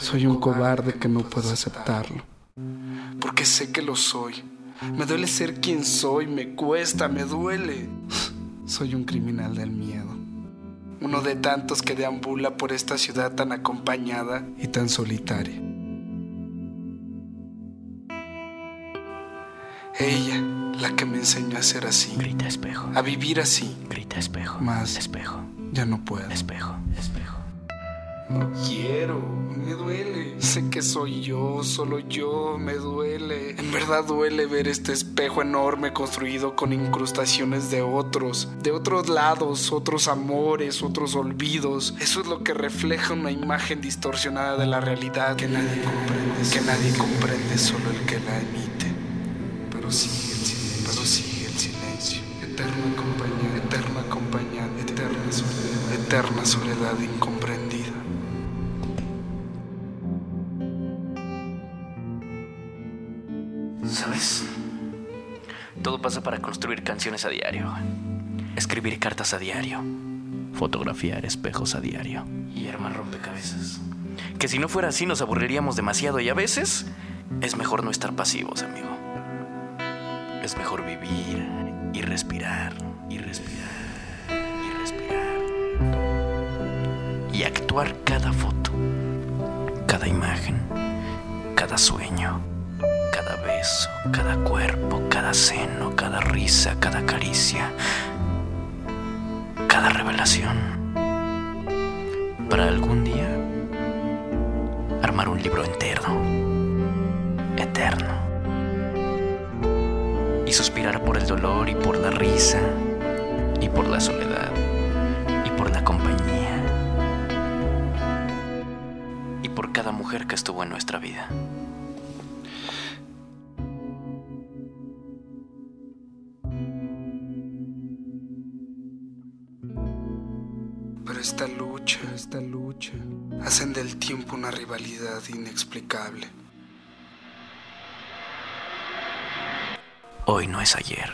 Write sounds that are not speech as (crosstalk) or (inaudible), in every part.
Soy un cobarde que no puedo aceptarlo. Porque sé que lo soy. Me duele ser quien soy, me cuesta, me duele. (laughs) Soy un criminal del miedo. Uno de tantos que deambula por esta ciudad tan acompañada y tan solitaria. Ella, la que me enseñó a ser así. Grita espejo. A vivir así. Grita espejo. Más. Espejo. Ya no puedo. Espejo. Espejo. No quiero, me duele. Sé que soy yo, solo yo, me duele. En verdad duele ver este espejo enorme construido con incrustaciones de otros, de otros lados, otros amores, otros olvidos. Eso es lo que refleja una imagen distorsionada de la realidad que nadie comprende, que nadie comprende, solo el que la emite. Pero sigue el silencio, pero sigue el silencio. Eterna compañía, eterna compañía, eterna soledad, eterna soledad incomprendida. ¿Sabes? Todo pasa para construir canciones a diario, escribir cartas a diario, fotografiar espejos a diario y armar rompecabezas. Que si no fuera así nos aburriríamos demasiado y a veces es mejor no estar pasivos, amigo. Es mejor vivir y respirar y respirar y respirar. Y actuar cada foto, cada imagen, cada sueño cada beso, cada cuerpo, cada seno, cada risa, cada caricia, cada revelación. Para algún día armar un libro entero, eterno. Y suspirar por el dolor y por la risa y por la soledad y por la compañía y por cada mujer que estuvo en nuestra vida. Esta lucha, esta lucha, hacen del tiempo una rivalidad inexplicable. Hoy no es ayer.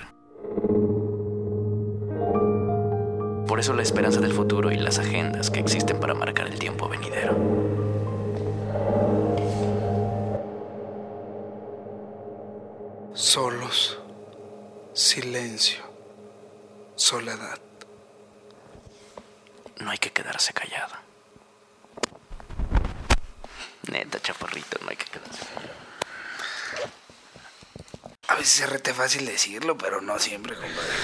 Por eso la esperanza del futuro y las agendas que existen para marcar el tiempo venidero. Solos, silencio, soledad. No hay que quedarse callado. Neta, chaparrito, no hay que quedarse callado. A veces es rete fácil decirlo, pero no siempre, compadre.